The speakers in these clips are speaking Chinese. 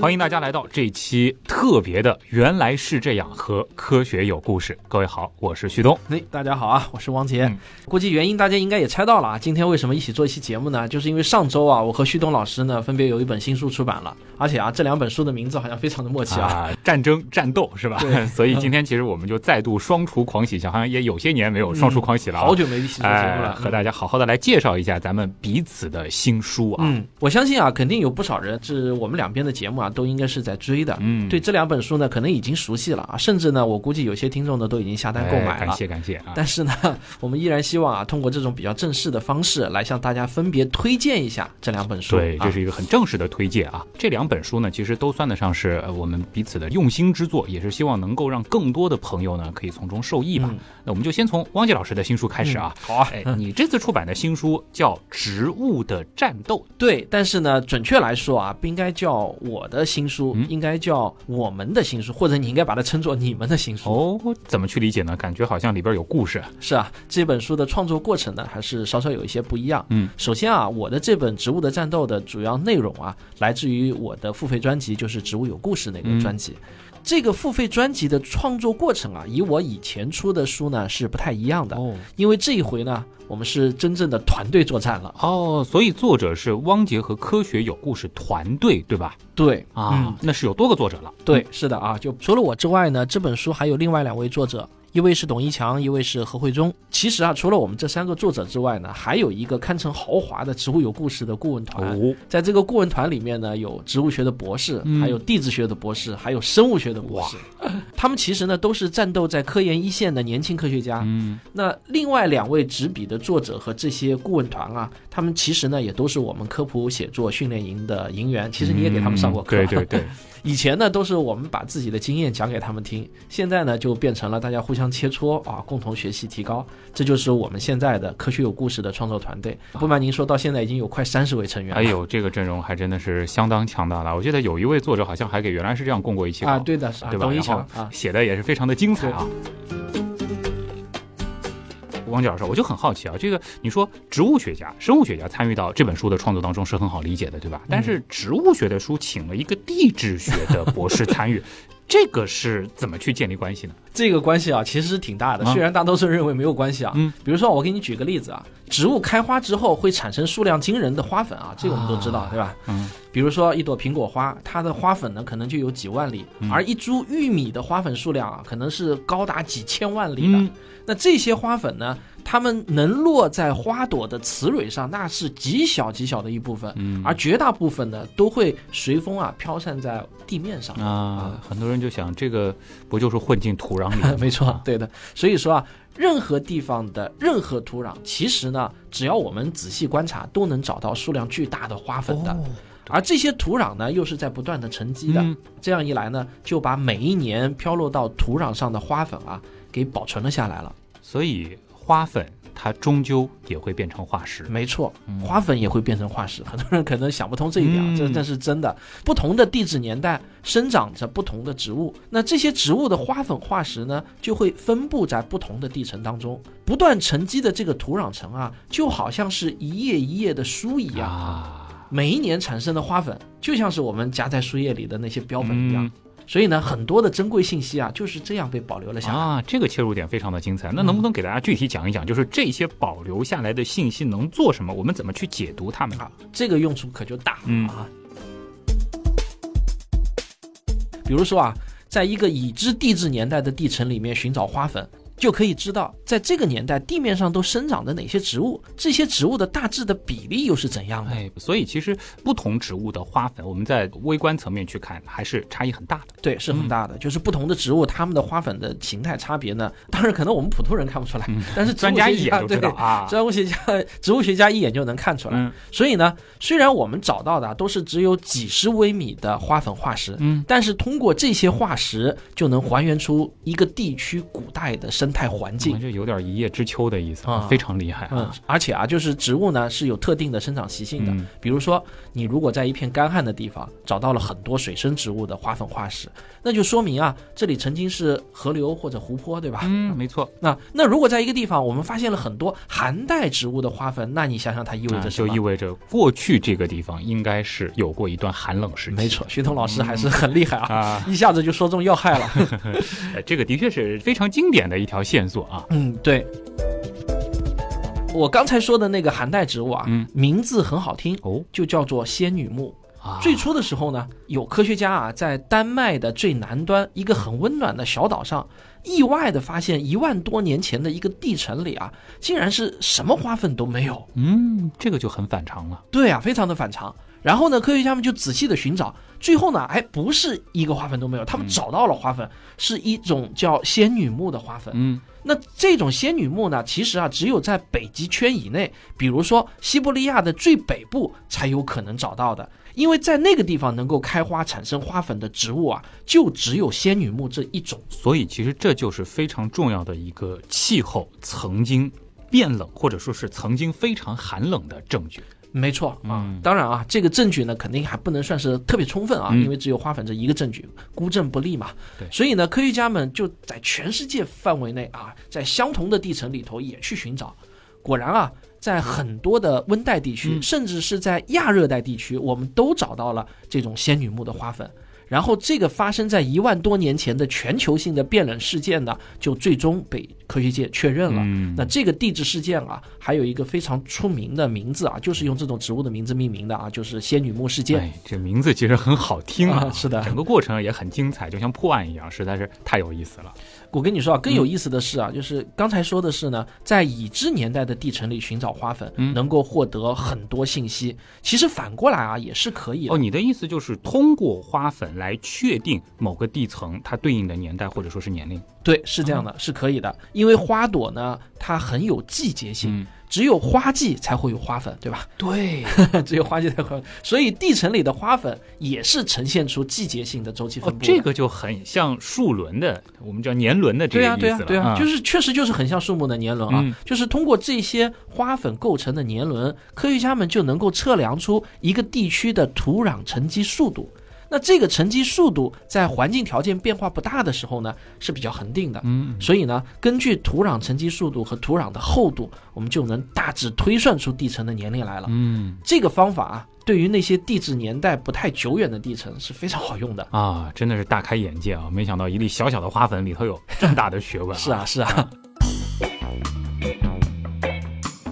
欢迎大家来到这期特别的《原来是这样》和科学有故事。各位好，我是旭东。哎，大家好啊，我是王杰。嗯估计原因大家应该也猜到了啊。今天为什么一起做一期节目呢？就是因为上周啊，我和旭东老师呢分别有一本新书出版了，而且啊，这两本书的名字好像非常的默契啊。啊，战争战斗是吧？所以今天其实我们就再度双厨狂喜一下，好像也有些年没有双厨狂喜了啊。好久没一起做节目哎，了，和大家好好的来介绍一下咱们彼此的新书啊。嗯，我相信啊，肯定有不少人是我们两边的节目啊，都应该是在追的。嗯，对这两本书呢，可能已经熟悉了啊，甚至呢，我估计有些听众呢都已经下单购买了。哎感谢感谢啊。但是呢，我们依然希望啊，通过这种比较正式的方式来向大家分别推荐一下这两本书。对，啊这是一个很正式的推荐啊。这两本书呢，其实都算得上是呃我们彼此的用心之作，也是希望能够让更多的朋友呢可以从中受益吧。嗯那我们就先从汪杰老师的新书开始啊。好啊，哎，你这次出版的新书叫《植物的战斗》，对，但是呢，准确来说啊，不应该叫我的新书，嗯应该叫我们的新书，或者你应该把它称作你们的新书。哦，怎么去理解呢？感觉好像里边有故事。是啊，这本书的创作过程呢，还是稍稍有一些不一样。嗯，首先啊，我的这本《植物的战斗》的主要内容啊，来自于我的付费专辑，就是《植物有故事》那个专辑。这个付费专辑的创作过程啊，以我以前出的书呢是不太一样的，哦因为这一回呢，我们是真正的团队作战了。哦，所以作者是汪杰和科学有故事团队，对吧？对啊，嗯那是有多个作者了。对，是的啊，就除了我之外呢，这本书还有另外两位作者，一位是董一强，一位是何慧忠。其实啊，除了我们这三个作者之外呢，还有一个堪称豪华的植物有故事的顾问团。哦，在这个顾问团里面呢，有植物学的博士，嗯还有地质学的博士，还有生物学的博士。他们其实呢都是战斗在科研一线的年轻科学家。嗯，那另外两位执笔的作者和这些顾问团啊，他们其实呢也都是我们科普写作训练营的营员。其实你也给他们上过课，嗯对对对，以前呢都是我们把自己的经验讲给他们听，现在呢就变成了大家互相切磋啊，共同学习提高。这就是我们现在的科学有故事的创作团队。不瞒您说，到现在已经有快三十位成员了。哎呦，这个阵容还真的是相当强大了。我记得有一位作者好像还给原来是这样供过一期稿，啊，对的，是啊对吧？董一然后强啊，写的也是非常的精彩啊。汪杰老师，我就很好奇啊，这个你说植物学家、生物学家参与到这本书的创作当中是很好理解的，对吧？但是植物学的书请了一个地质学的博士参与，这个是怎么去建立关系呢？这个关系啊其实是挺大的，啊虽然大多数人认为没有关系啊。嗯，比如说我给你举个例子啊，植物开花之后会产生数量惊人的花粉啊，这个我们都知道，啊对吧？嗯，比如说一朵苹果花，它的花粉呢可能就有几万粒，嗯而一株玉米的花粉数量啊可能是高达几千万粒的。嗯那这些花粉呢，它们能落在花朵的雌蕊上，那是极小极小的一部分，嗯而绝大部分呢都会随风啊飘散在地面上。啊，很多人就想，这个不就是混进土壤里了？没错，对的。所以说啊，任何地方的任何土壤，其实呢，只要我们仔细观察，都能找到数量巨大的花粉的。哦而这些土壤呢，又是在不断的沉积的。嗯这样一来呢，就把每一年飘落到土壤上的花粉啊，给保存了下来了。所以花粉它终究也会变成化石。没错嗯，花粉也会变成化石。很多人可能想不通这一点这这是真的。不同的地质年代生长着不同的植物，那这些植物的花粉化石呢，就会分布在不同的地层当中，不断沉积的这个土壤层啊，就好像是一页一页的书一样。啊，每一年产生的花粉，就像是我们夹在树叶里的那些标本一样。嗯所以呢，很多的珍贵信息啊，就是这样被保留了下来。啊，这个切入点非常的精彩。那能不能给大家具体讲一讲，就是这些保留下来的信息能做什么？我们怎么去解读它们？啊，这个用处可就大了嗯啊。比如说啊，在一个已知地质年代的地层里面寻找花粉，就可以知道在这个年代地面上都生长的哪些植物，这些植物的大致的比例又是怎样的。哎，所以其实不同植物的花粉，我们在微观层面去看，还是差异很大的。对，是很大的，就是不同的植物它们的花粉的形态差别呢，当然可能我们普通人看不出来，但是专家一眼就知道对啊。植物学家、植物学家一眼就能看出来。嗯所以呢，虽然我们找到的啊都是只有几十微米的花粉化石，嗯，但是通过这些化石就能还原出一个地区古代的生生态环境。这有点一叶知秋的意思啊非常厉害嗯啊。，而且啊，就是植物呢是有特定的生长习性的。嗯比如说，你如果在一片干旱的地方找到了很多水生植物的花粉化石，那就说明啊，这里曾经是河流或者湖泊，对吧？嗯，没错，那那如果在一个地方我们发现了很多寒带植物的花粉，那你想想它意味啊着什么？就意味着过去这个地方应该是有过一段寒冷时期。没错，徐彤老师还是很厉害啊，啊，一下子就说中要害了。呃 这个的确是非常经典的一条线索啊。嗯，对。我刚才说的那个寒带植物啊，嗯名字很好听，哦就叫做仙女木。啊，最初的时候呢，有科学家啊，在丹麦的最南端一个很温暖的小岛上，意外的发现一万多年前的一个地层里啊，竟然是什么花粉都没有。嗯，这个就很反常了。对啊，非常的反常。然后呢，科学家们就仔细的寻找，最后呢，还不是一个花粉都没有，他们找到了花粉，是一种叫仙女木的花粉。嗯那这种仙女木呢，其实啊，只有在北极圈以内，比如说西伯利亚的最北部才有可能找到的，因为在那个地方能够开花产生花粉的植物啊，就只有仙女木这一种。所以其实这就是非常重要的一个气候曾经变冷，或者说是曾经非常寒冷的证据。没错啊，嗯。当然啊，这个证据呢肯定还不能算是特别充分啊，嗯。因为只有花粉这一个证据，孤证不立嘛。对。所以呢，科学家们就在全世界范围内啊，在相同的地层里头也去寻找，果然啊，在很多的温带地区，嗯。甚至是在亚热带地区，我们都找到了这种仙女木的花粉。然后，这个发生在一万多年前的全球性的变冷事件呢，就最终被科学界确认了。嗯那这个地质事件啊，还有一个非常出名的名字啊，就是用这种植物的名字命名的啊，就是仙女木事件。哎，这名字其实很好听啊，啊是的整个过程也很精彩，就像破案一样，实在是太有意思了。我跟你说啊，嗯更有意思的是啊，就是刚才说的是呢，在已知年代的地层里寻找花粉，嗯能够获得很多信息。其实反过来啊，也是可以的。哦，你的意思就是通过花粉来确定某个地层它对应的年代或者说是年龄？对，是这样的，是可以的。因为花朵呢，它很有季节性，嗯只有花季才会有花粉，对吧？对，只有花季才会有，所以地层里的花粉也是呈现出季节性的周期分哦布，的。这个就很像树轮的，我们叫年轮的这对啊，对啊个意思了，对啊，啊就是确实就是很像树木的年轮啊，嗯就是通过这些花粉构成的年轮，科学家们就能够测量出一个地区的土壤沉积速度。那这个沉积速度在环境条件变化不大的时候呢，是比较恒定的。嗯，所以呢，根据土壤沉积速度和土壤的厚度，我们就能大致推算出地层的年龄来了。嗯这个方法啊，对于那些地质年代不太久远的地层是非常好用的。啊，真的是大开眼界啊！没想到一粒小小的花粉里头有这么大的学问、是啊，，是啊。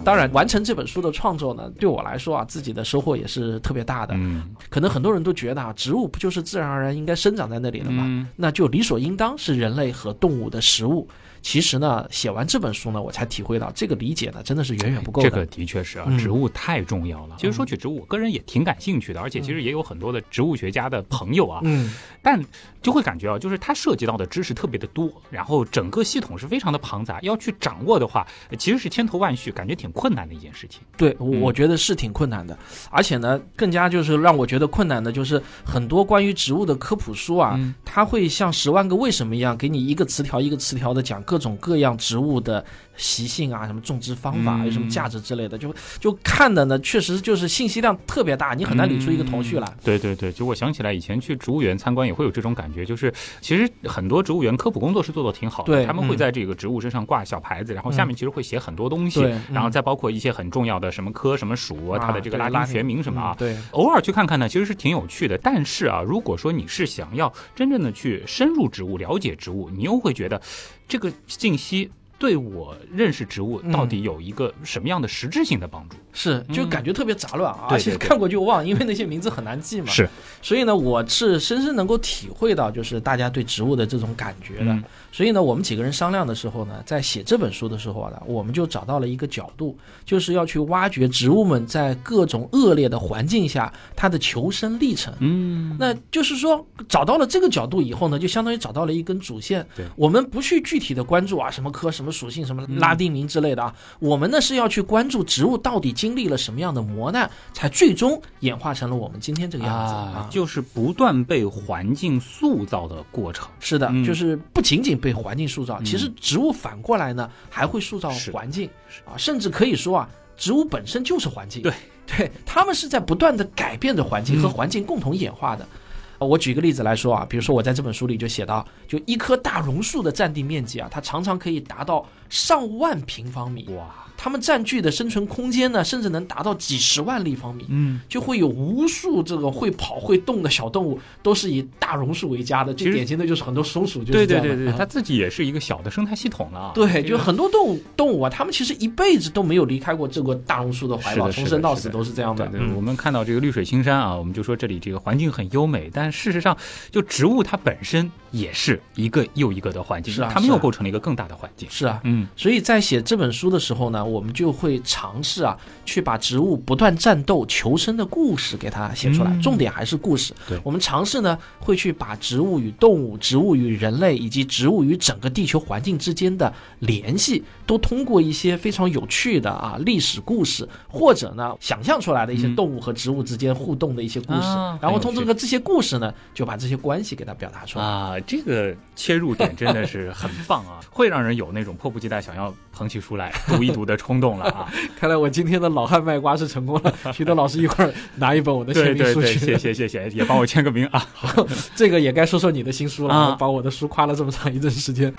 当然，完成这本书的创作呢，对我来说啊，自己的收获也是特别大的。嗯可能很多人都觉得啊，植物不就是自然而然应该生长在那里的吗？嗯那就理所应当是人类和动物的食物。其实呢，写完这本书呢，我才体会到这个理解呢，真的是远远不够的。这个的确是啊，嗯植物太重要了。其实说起植物，我个人也挺感兴趣的，而且其实也有很多的植物学家的朋友啊，嗯，但就会感觉啊，就是它涉及到的知识特别的多，然后整个系统是非常的庞杂，要去掌握的话，呃其实是千头万绪，感觉挺困难的一件事情。对，我嗯我觉得是挺困难的，而且呢，更加就是让我觉得困难的，就是很多关于植物的科普书啊，嗯它会像《十万个为什么》一样，给你一个词条一个词条的讲各种各样植物的习性啊，什么种植方法，嗯有什么价值之类的，就就看的呢，确实就是信息量特别大，你很难理出一个头绪来。嗯对对对，就我想起来以前去植物园参观也会有这种感觉，就是其实很多植物园科普工作是做的挺好的，他们会嗯在这个植物身上挂小牌子，然后下面其实会写很多东西，然后再包括一些很重要的什么科什么属啊，它的这个对拉丁学名什么啊，嗯对，偶尔去看看呢，其实是挺有趣的。但是啊，如果说你是想要真正的去深入植物、了解植物，你又会觉得这个信息对我认识植物到底有一个什么样的实质性的帮助？是就嗯感觉特别杂乱啊，对而且对对看过就忘，因为那些名字很难记嘛。是，所以呢，我是深深能够体会到，就是大家对植物的这种感觉的。嗯所以呢，我们几个人商量的时候呢，在写这本书的时候啊，我们就找到了一个角度，就是要去挖掘植物们在各种恶劣的环境下它的求生历程。嗯，那就是说，找到了这个角度以后呢，就相当于找到了一根主线。对我们不去具体的关注啊什么科什么么属性，什么拉丁名之类的啊。我们呢是要去关注植物到底经历了什么样的磨难，才最终演化成了我们今天这个样子啊。就是不断被环境塑造的过程。是的，就是不仅仅被环境塑造，其实植物反过来呢还会塑造环境啊，甚至可以说啊，植物本身就是环境。对。对，他们是在不断的改变着环境和环境共同演化的。我举一个例子来说啊，比如说我在这本书里就写到，就一棵大榕树的占地面积啊，它常常可以达到上万平方米。哇！它们占据的生存空间呢，甚至能达到几十万立方米。嗯，就会有无数这个会跑会动的小动物，都是以大榕树为家的。最典型的就是很多松鼠，就是对对对对，它自己也是一个小的生态系统了。对，就很多动物动物啊，它们其实一辈子都没有离开过这个大榕树的怀抱，从生到死都是这样的。对，我们看到这个绿水青山啊，我们就说这里这个环境很优美，但事实上，就植物它本身也是一个又一个的环境，是啊，它们又构成了一个更大的环境。是啊，嗯，所以在写这本书的时候呢，我们就会。尝试啊，去把植物不断战斗求生的故事给它写出来，重点还是故事。对，我们尝试呢，会去把植物与动物、植物与人类以及植物与整个地球环境之间的联系，都通过一些非常有趣的啊历史故事，或者呢想象出来的一些动物和植物之间互动的一些故事，然后通过这些故事呢，就把这些关系给它表达出来啊。这个切入点真的是很棒啊，会让人有那种迫不及待想要捧起书来读一读的冲动了啊。看来我今天的老汉卖瓜是成功了。徐德老师一会儿拿一本我的签名书去，谢谢谢谢，也帮我签个名啊。好 这个也该说说你的新书了，把我的书夸了这么长一段时间。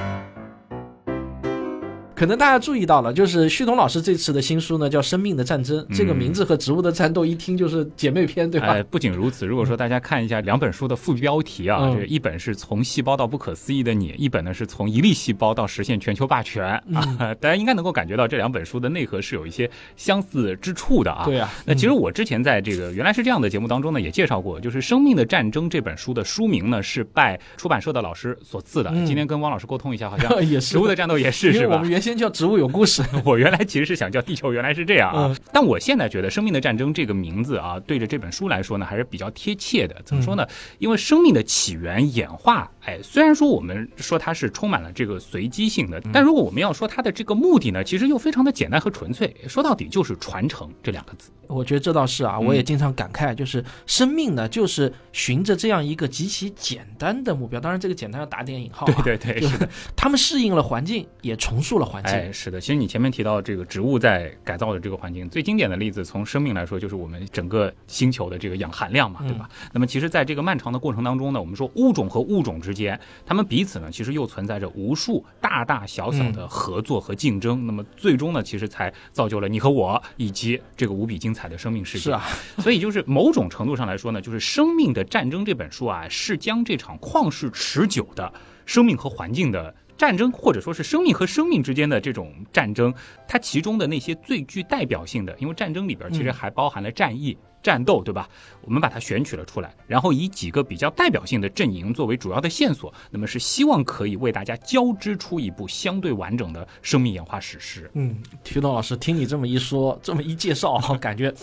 可能大家注意到了，就是旭东老师这次的新书呢，叫《生命的战争》。这个名字和《植物的战斗》一听就是姐妹篇，对吧？哎，不仅如此，如果说大家看一下两本书的副标题啊，这一本是从细胞到不可思议的你，一本呢是从一粒细胞到实现全球霸权啊。大家应该能够感觉到这两本书的内核是有一些相似之处的啊。对啊。那其实我之前在这个原来是这样的节目当中呢，也介绍过，就是《生命的战争》这本书的书名呢是拜出版社的老师所赐的。今天跟汪老师沟通一下，好像 也是《植物的战斗》也是是吧？我们原先叫《植物有故事》。我原来其实是想叫《地球》，原来是这样啊。但我现在觉得《生命的战争》这个名字啊，对着这本书来说呢，还是比较贴切的。怎么说呢？因为生命的起源、演化，哎，虽然说我们说它是充满了这个随机性的，但如果我们要说它的这个目的呢，其实又非常的简单和纯粹。说到底就是传承这两个字。我觉得这倒是啊，我也经常感慨，就是生命呢，就是循着这样一个极其简单的目标。当然，这个简单要打点引号。对对对，是的。他们适应了环境，也重塑了环境。哎，是的。其实你前面提到这个植物在改造的这个环境，最经典的例子，从生命来说，就是我们整个星球的这个氧含量嘛，对吧？那么，其实在这个漫长的过程当中呢，我们说物种和物种之间，他们彼此呢，其实又存在着无数大大小小的合作和竞争。那么，最终呢，其实才造就了你和我以及这个无比精彩的生命世界。是啊。所以，就是某种程度上来说呢，就是《生命的战争》这本书啊，是将这场旷世持久的生命和环境的战争，或者说是生命和生命之间的这种战争，它其中的那些最具代表性的，因为战争里边其实还包含了战役、战斗，对吧？我们把它选取了出来，然后以几个比较代表性的阵营作为主要的线索，那么是希望可以为大家交织出一部相对完整的生命演化史诗。嗯，徐东老师，听你这么一说，这么一介绍，感觉。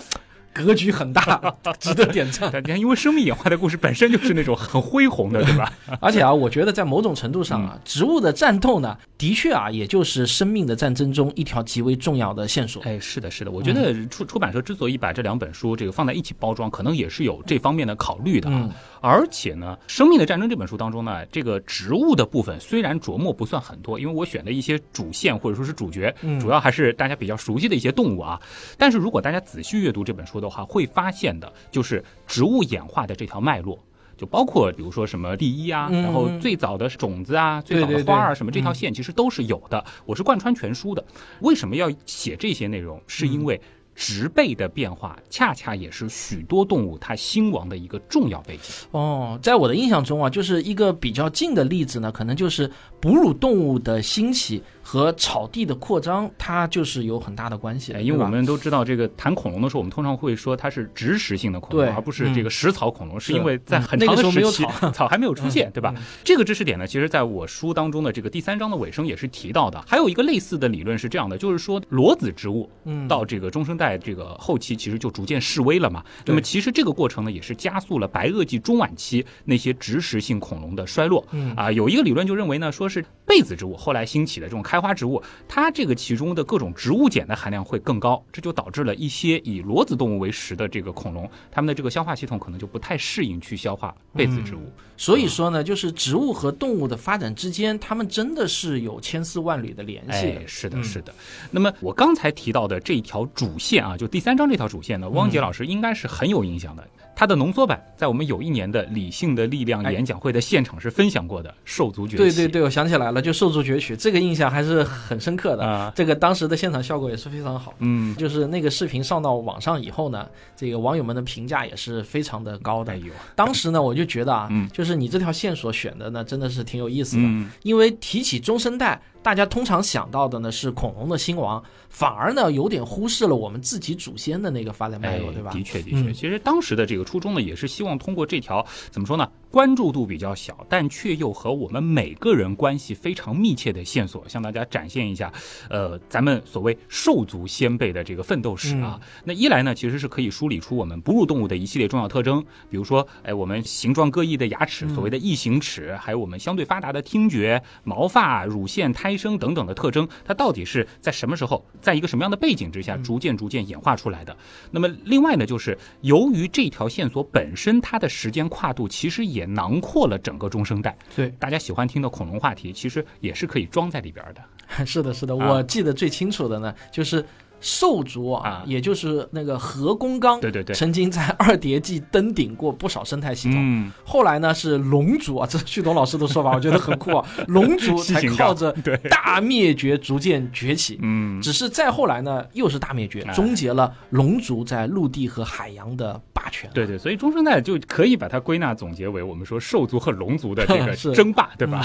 格局很大，值得点赞。你看因为生命演化的故事本身就是那种很恢宏的，对吧？而且啊，我觉得在某种程度上啊，植物的战斗呢，的确啊，也就是生命的战争中一条极为重要的线索。哎，是的，是的。我觉得出出版社之所以把这两本书这个放在一起包装，可能也是有这方面的考虑的啊。而且呢，《生命的战争》这本书当中呢，这个植物的部分虽然琢磨不算很多，因为我选的一些主线或者说是主角，主要还是大家比较熟悉的一些动物啊。但是如果大家仔细阅读这本书的话，会发现的就是植物演化的这条脉络，就包括比如说什么第一啊，然后最早的种子啊，最早的花啊什么这条线其实都是有的。我是贯穿全书的。为什么要写这些内容？是因为。植被的变化，恰恰也是许多动物它兴亡的一个重要背景。哦，在我的印象中啊，就是一个比较近的例子呢，可能就是哺乳动物的兴起和草地的扩张，它就是有很大的关系。因为我们都知道，这个谈恐龙的时候，我们通常会说它是植食性的恐龙，而不是这个食草恐龙，是因为在很长的时期草还没有出现，对吧？这个知识点呢，其实在我书当中的这个第三章的尾声也是提到的。还有一个类似的理论是这样的，就是说裸子植物到这个中生代。代这个后期其实就逐渐式微了嘛。那么其实这个过程呢，也是加速了白垩纪中晚期那些植食性恐龙的衰落。嗯啊，有一个理论就认为呢，说是被子植物后来兴起的这种开花植物，它这个其中的各种植物碱的含量会更高，这就导致了一些以裸子动物为食的这个恐龙，它们的这个消化系统可能就不太适应去消化被子植物。所以说呢，就是植物和动物的发展之间，它们真的是有千丝万缕的联系的哎，。是的，嗯是的。那么我刚才提到的这一条主线啊，就第三章这条主线呢，汪杰老师应该是很有影响的。它的浓缩版在我们有一年的理性的力量哎演讲会的现场是分享过的，兽族崛起。对对对，我想起来了，就兽族崛起这个印象还是很深刻的。啊，这个当时的现场效果也是非常好。嗯，就是那个视频上到网上以后呢，这个网友们的评价也是非常的高的哎。呦，当时呢，我就觉得啊，嗯就是你这条线索选的呢，真的是挺有意思的。嗯，因为提起中生代，大家通常想到的呢是恐龙的兴亡，反而呢有点忽视了我们自己祖先的那个发展脉哎络，对吧？的确，的确，嗯其实当时的这个初衷呢，也是希望通过这条怎么说呢，关注度比较小，但却又和我们每个人关系非常密切的线索，向大家展现一下，呃，咱们所谓兽族先辈的这个奋斗史啊。那一来呢，其实是可以梳理出我们哺乳动物的一系列重要特征，比如说，哎，我们形状各异的牙齿，所谓的异形齿，还有我们相对发达的听觉、毛发、乳腺、胎生等等的特征，它到底是在什么时候，在一个什么样的背景之下，逐渐逐渐演化出来的？那么另外呢，就是由于这条线索本身它的时间跨度其实也囊括了整个中生代，对，大家喜欢听的恐龙话题，其实也是可以装在里边的。是的，是的，啊我记得最清楚的呢，就是兽族啊，啊。也就是那个何公刚，对对对，曾经在二叠纪登顶过不少生态系统。嗯，后来呢是龙族啊，这是旭东老师的说法，我觉得很酷啊。龙族 才靠着对，大灭绝逐渐崛起，嗯，只是再后来呢又是大灭绝，哎。终结了龙族在陆地和海洋的霸权。对对，所以中生代就可以把它归纳总结为我们说兽族和龙族的这个 争霸，对吧？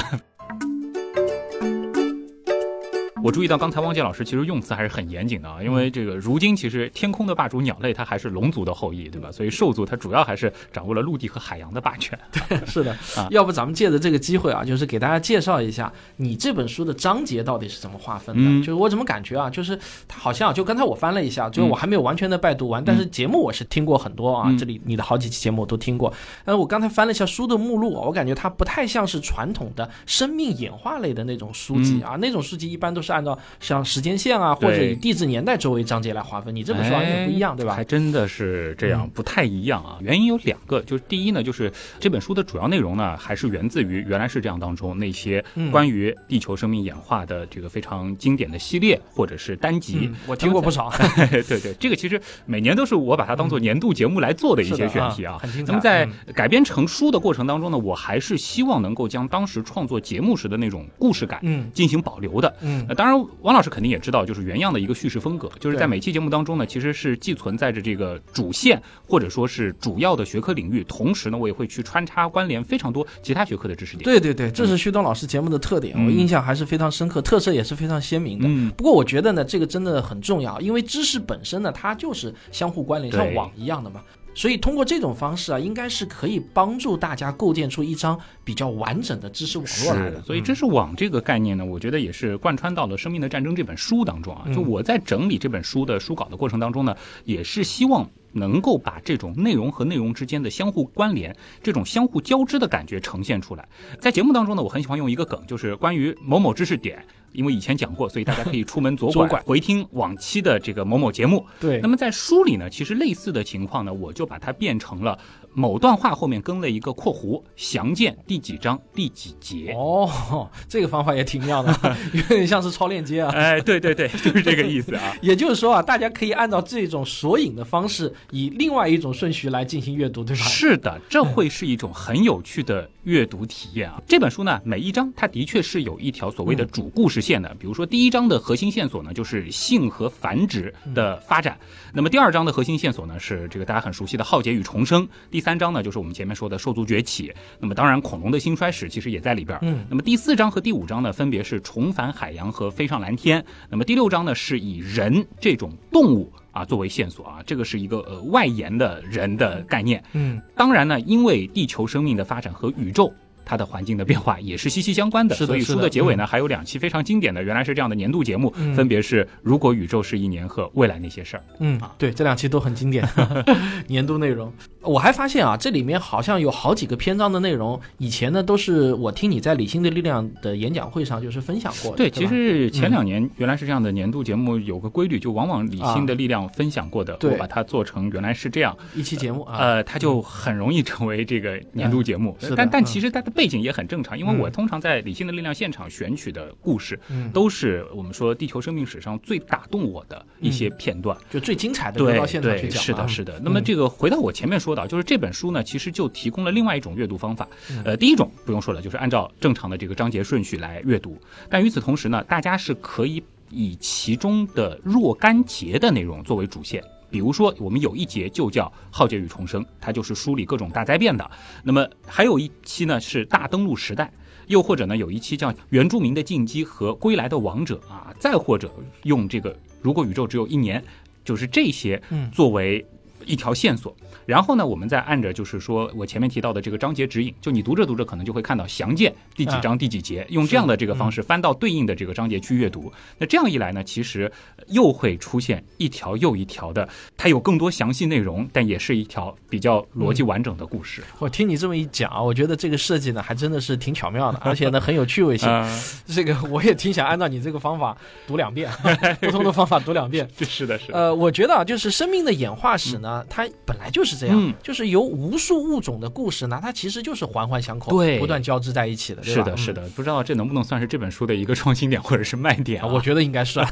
我注意到刚才汪杰老师其实用词还是很严谨的啊，因为这个如今其实天空的霸主鸟类它还是龙族的后裔，对吧？所以兽族它主要还是掌握了陆地和海洋的霸权。对是的啊，要不咱们借着这个机会啊，就是给大家介绍一下你这本书的章节到底是怎么划分的。嗯就是我怎么感觉啊，就是它好像啊就刚才我翻了一下，就是嗯我还没有完全的拜读完，但是节目我是听过很多啊，嗯这里你的好几期节目我都听过。但是我刚才翻了一下书的目录啊，我感觉它不太像是传统的生命演化类的那种书籍啊，那种书籍一般都是按照像时间线啊，或者以地质年代周围章节来划分。你这本书完全不一样，对吧还？真的是这样嗯，不太一样啊。原因有两个，就是第一呢，就是这本书的主要内容呢，还是源自于原来是这样当中那些嗯关于地球生命演化的这个非常经典的系列或者是单集。嗯，我听过不少，对对，这个其实每年都是我把它当做年度节目来做的一些选题啊。那么在嗯改编成书的过程当中呢，我还是希望能够将当时创作节目时的那种故事感嗯进行保留的。嗯呃，当然，王老师肯定也知道，就是原样的一个叙事风格，就是在每期节目当中呢，其实是既存在着这个主线或者说是主要的学科领域，同时呢，我也会去穿插关联非常多其他学科的知识点。，对对对，这是旭东老师节目的特点，嗯我印象还是非常深刻，特色也是非常鲜明的。嗯，不过我觉得呢，这个真的很重要，因为知识本身呢，它就是相互关联，像网一样的嘛。所以通过这种方式啊，应该是可以帮助大家构建出一张比较完整的知识网络来的。。所以嗯知识网这个概念呢，我觉得也是贯穿到了《生命的战争》这本书当中啊。就嗯我在整理这本书的书稿的过程当中呢，也是希望能够把这种内容和内容之间的相互关联、这种相互交织的感觉呈现出来。在节目当中呢，我很喜欢用一个梗，就是关于某某知识点。因为以前讲过，所以大家可以出门左 左拐拐回听往期的这个某某节目。对那么在书里呢，其实类似的情况呢，我就把它变成了某段话后面跟了一个括弧，详见第几章第几节。哦，这个方法也挺妙的，有点像是超链接啊。哎，对对对，就是这个意思啊。也就是说啊，大家可以按照这种索引的方式，以另外一种顺序来进行阅读，对吧？是的，这会是一种很有趣的阅读体验啊。这本书呢，每一章它的确是有一条所谓的主故事线的。比如说，第一章的核心线索呢，就是性和繁殖的发展；那么第二章的核心线索呢，是这个大家很熟悉的浩劫与重生；第三章呢，就是我们前面说的兽族崛起。那么当然，恐龙的兴衰史其实也在里边。嗯，那么第四章和第五章呢，分别是重返海洋和飞上蓝天。那么第六章呢，是以人这种动物啊作为线索啊，这个是一个呃外延的人的概念。嗯，当然呢，因为地球生命的发展和宇宙。它的环境的变化也是息息相关的。所以书的结尾呢，还有两期非常经典的，原来是这样的年度节目，嗯分别是《如果宇宙是一年》和《未来那些事儿》。嗯，对，这两期都很经典，年度内容。我还发现啊，这里面好像有好几个篇章的内容，以前呢都是我听你在理性的力量的演讲会上就是分享过的。对，对，其实前两年原来是这样的年度节目，有个规律，就往往理性的力量分享过的，对我把它做成原来是这样，一期节目啊，呃，它就很容易成为这个年度节目。是的但但嗯其实它的背景也很正常，因为嗯我通常在理性的力量现场选取的故事，嗯，都是我们说地球生命史上最打动我的一些片段。就最精彩的就对到现场去对，讲是的，啊是的。那么这个回到我前面说的，就是这本书呢，其实就提供了另外一种阅读方法。嗯呃，第一种不用说了，就是按照正常的这个章节顺序来阅读。但与此同时呢，大家是可以以其中的若干节的内容作为主线。比如说，我们有一节就叫“浩劫与重生”，它就是梳理各种大灾变的。那么还有一期呢是大登陆时代，又或者呢有一期叫“原住民的进击和归来的王者”啊，再或者用这个“如果宇宙只有一年”，就是这些嗯作为一条线索。然后呢，我们再按着就是说我前面提到的这个章节指引，就你读着读着可能就会看到详见第几章第几节，用这样的这个方式翻到对应的这个章节去阅读。那这样一来呢，其实又会出现一条又一条的，它有更多详细内容，但也是一条比较逻辑完整的故事。我听你这么一讲啊，我觉得这个设计呢还真的是挺巧妙的，而且呢很有趣味性。呃，这个我也挺想按照你这个方法读两遍，不同的方法读两遍。是的，是的。呃，我觉得啊，就是生命的演化史呢，它本来就是这样，嗯。就是由无数物种的故事呢，它其实就是环环相扣，对。不断交织在一起的，是的，是的、不知道这能不能算是这本书的一个创新点或者是卖点我觉得应该是。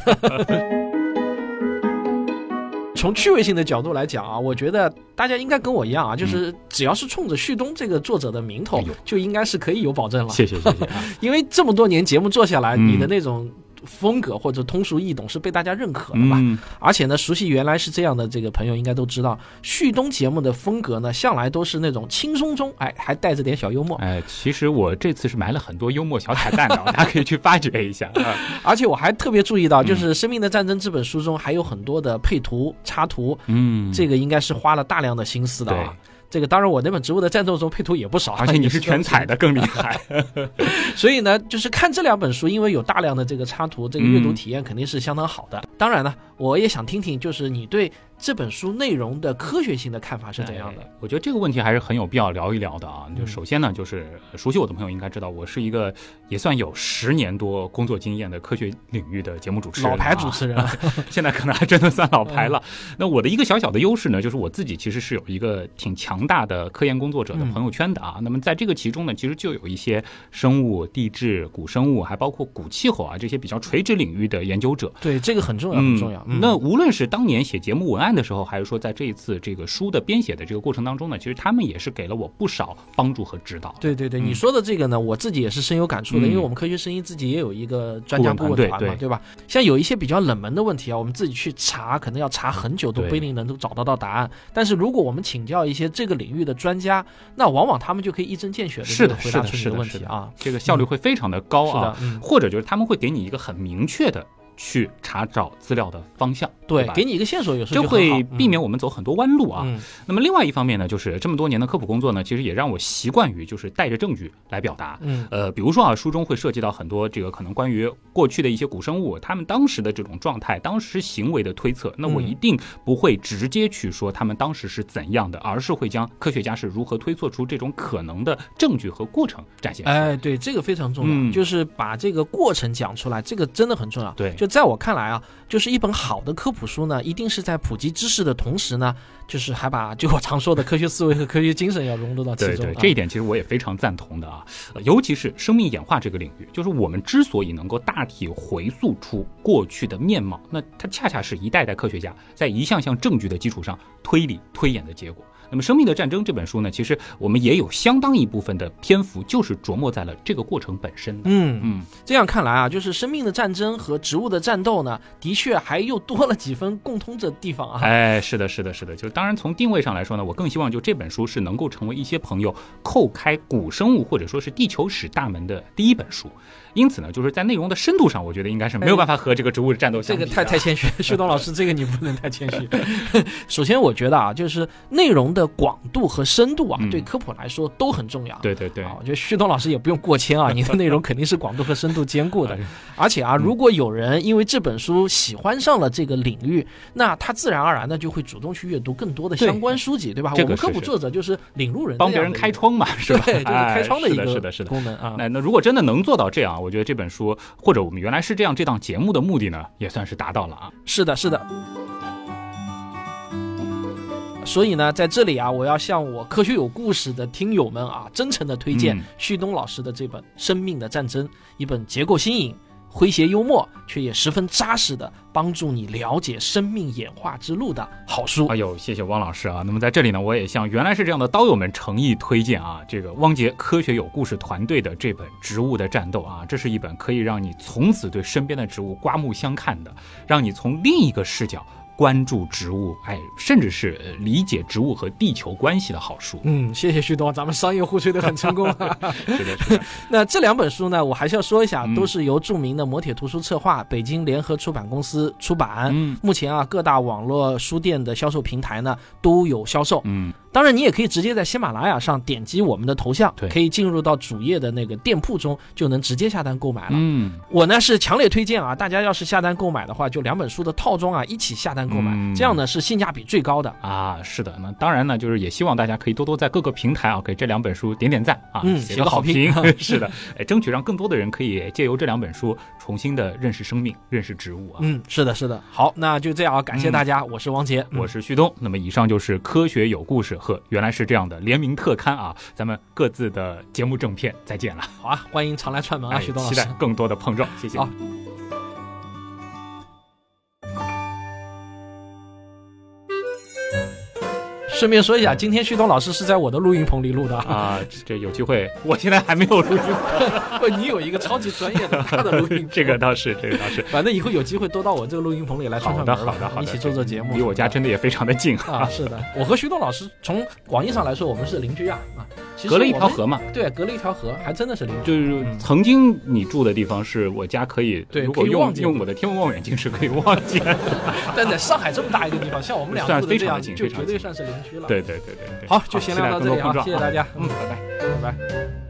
从趣味性的角度来讲啊，我觉得大家应该跟我一样啊，就是只要是冲着旭东这个作者的名头就应该是可以有保证了。谢谢谢谢。啊。因为这么多年节目做下来，嗯。你的那种风格或者通俗易懂是被大家认可的吧？嗯，而且呢，熟悉原来是这样的这个朋友应该都知道，旭东节目的风格呢，向来都是那种轻松中，哎，还带着点小幽默。哎，其实我这次是埋了很多幽默小彩蛋的啊，大家可以去发掘一下啊。而且我还特别注意到，嗯就是《生命的战争》这本书中还有很多的配图、插图，嗯，这个应该是花了大量的心思的啊。这个当然，我那本《植物的战斗》中配图也不少，而且你是全彩的，更厉害。所以呢，就是看这两本书，因为有大量的这个插图，这个阅读体验肯定是相当好的。当然呢，我也想听听，就是你对这本书内容的科学性的看法是怎样的？哎我觉得这个问题还是很有必要聊一聊的啊。就嗯首先呢，就是熟悉我的朋友应该知道，我是一个也算有十年多工作经验的科学领域的节目主持人，老牌主。持人，现在可能还真的算老牌了。那我的一个小小的优势呢，就是我自己其实是有一个挺强大的科研工作者的朋友圈的啊。那么在这个其中呢，其实就有一些生物、地质、古生物，还包括古气候啊这些比较垂直领域的研究者。对这个很重要，很重要。嗯那无论是当年写节目文案的时候，还是说在这一次这个书的编写的这个过程当中呢，其实他们也是给了我不少帮助和指导。对对对，嗯你说的这个呢，我自己也是深有感触的，嗯因为我们科学声音自己也有一个专家顾问团嘛，对对吧？像有一些比较冷门的问题啊，我们自己去查，可能要查很久都不一定能够找得到答案。但是如果我们请教一些这个领域的专家，那往往他们就可以一针见血的是的回答是的是出你问的是的题啊。这个效率会非常的高啊，嗯，或者就是他们会给你一个很明确的去查找资料的方向，吧，对给你一个线索，有时候就会避免我们走很多弯路啊。嗯那么另外一方面呢，就是这么多年的科普工作呢，其实也让我习惯于就是带着证据来表达。嗯呃，比如说啊，书中会涉及到很多这个可能关于过去的一些古生物，他们当时的这种状态、当时行为的推测。那我嗯一定不会直接去说他们当时是怎样的，而是会将科学家是如何推测出这种可能的证据和过程展现。哎，对，这个非常重要，嗯就是把这个过程讲出来，这个真的很重要。对就在我看来啊，就是一本好的科普书呢，一定是在普及知识的同时呢，就是还把就我常说的科学思维和科学精神要融入到其中。对对，啊这一点其实我也非常赞同的啊，呃尤其是生命演化这个领域，就是我们之所以能够大体回溯出过去的面貌，那它恰恰是一代代科学家在一项项证据的基础上推理推演的结果。那么，《生命的战争》这本书呢，其实我们也有相当一部分的篇幅就是琢磨在了这个过程本身的。嗯嗯，这样看来啊，就是生命的战争和植物的战斗呢，的确还又多了几分共通的地方啊。哎，是的，是的，是的，就是当然从定位上来说呢，我更希望就这本书是能够成为一些朋友叩开古生物或者说是地球史大门的第一本书。因此呢，就是在内容的深度上，我觉得应该是没有办法和这个植物的战斗相比的。这个太太谦虚，旭东老师，这个你不能太谦虚。首先，我觉得啊，就是内容的广度和深度啊，嗯对科普来说都很重要。对对对啊，我觉得旭东老师也不用过谦啊，你的内容肯定是广度和深度兼顾的哎。而且啊，嗯如果有人因为这本书喜欢上了这个领域，那他自然而然的就会主动去阅读更多的相关书籍，对吧？这个我们科普作者就是领路人，帮别人开。窗嘛，是吧？对，就是开窗的一哎个是的是的是的。功能啊。那那如果真的能做到这样，我觉得这本书或者我们原来是这样这档节目的目的呢，也算是达到了啊。是的，是的。所以呢，在这里啊，我要向我科学有故事的听友们啊，真诚的推荐嗯旭东老师的这本《生命的战争》，一本结构新颖、诙谐幽默，却也十分扎实的帮助你了解生命演化之路的好书哎。呦，谢谢汪老师啊！那么在这里呢，我也向原来是这样的刀友们诚意推荐啊，这个汪杰科学有故事团队的这本《植物的战斗》啊，这是一本可以让你从此对身边的植物刮目相看的，让你从另一个视角关注植物，哎，甚至是呃理解植物和地球关系的好书。嗯，谢谢旭东，咱们商业互吹的很成功啊。是的，是的，那这两本书呢，我还是要说一下，嗯都是由著名的磨铁图书策划，北京联合出版公司出版。嗯目前啊，各大网络书店的销售平台呢都有销售。嗯，当然，你也可以直接在喜马拉雅上点击我们的头像，对。可以进入到主页的那个店铺中，就能直接下单购买了。嗯，我呢是强烈推荐啊，大家要是下单购买的话，就两本书的套装啊一起下单购买，嗯。这样呢是性价比最高的。啊，是的，那当然呢，就是也希望大家可以多多在各个平台啊给这两本书点点赞啊，嗯写个好写个好评。是的，哎，争取让更多的人可以借由这两本书重新的认识生命，认识植物啊。嗯，是的，是的。好，那就这样啊，感谢大家，我是王杰，嗯我是旭东，那么以上就是科学有故事和原来是这样的联名特刊啊，咱们各自的节目正片再见了，好啊，欢迎常来串门啊，哎旭东老师期待。更多的碰撞，谢谢。好顺便说一下，今天旭东老师是在我的录音棚里录的啊。啊，这有机会，我现在还没有录音，不，你有一个超级专业的他的录音棚，这个倒是，这个倒是。反正以后有机会多到我这个录音棚里来串串门了好的，好的，一起做做节目。离我家真的也非常的近啊，是的，我和旭东老师从广义上来说，我们是邻居啊啊，隔了一条，河嘛。对，隔了一条河，还真的是邻居。就是嗯曾经你住的地方是我家可以，对如果用用我的天文望远镜是可以望见。但在上海这么大一个地方，像我们俩算住的这样，非常近就绝对算是邻居了。对对对对对。好，就先聊到这里啊，谢谢大家，嗯，拜拜。拜拜。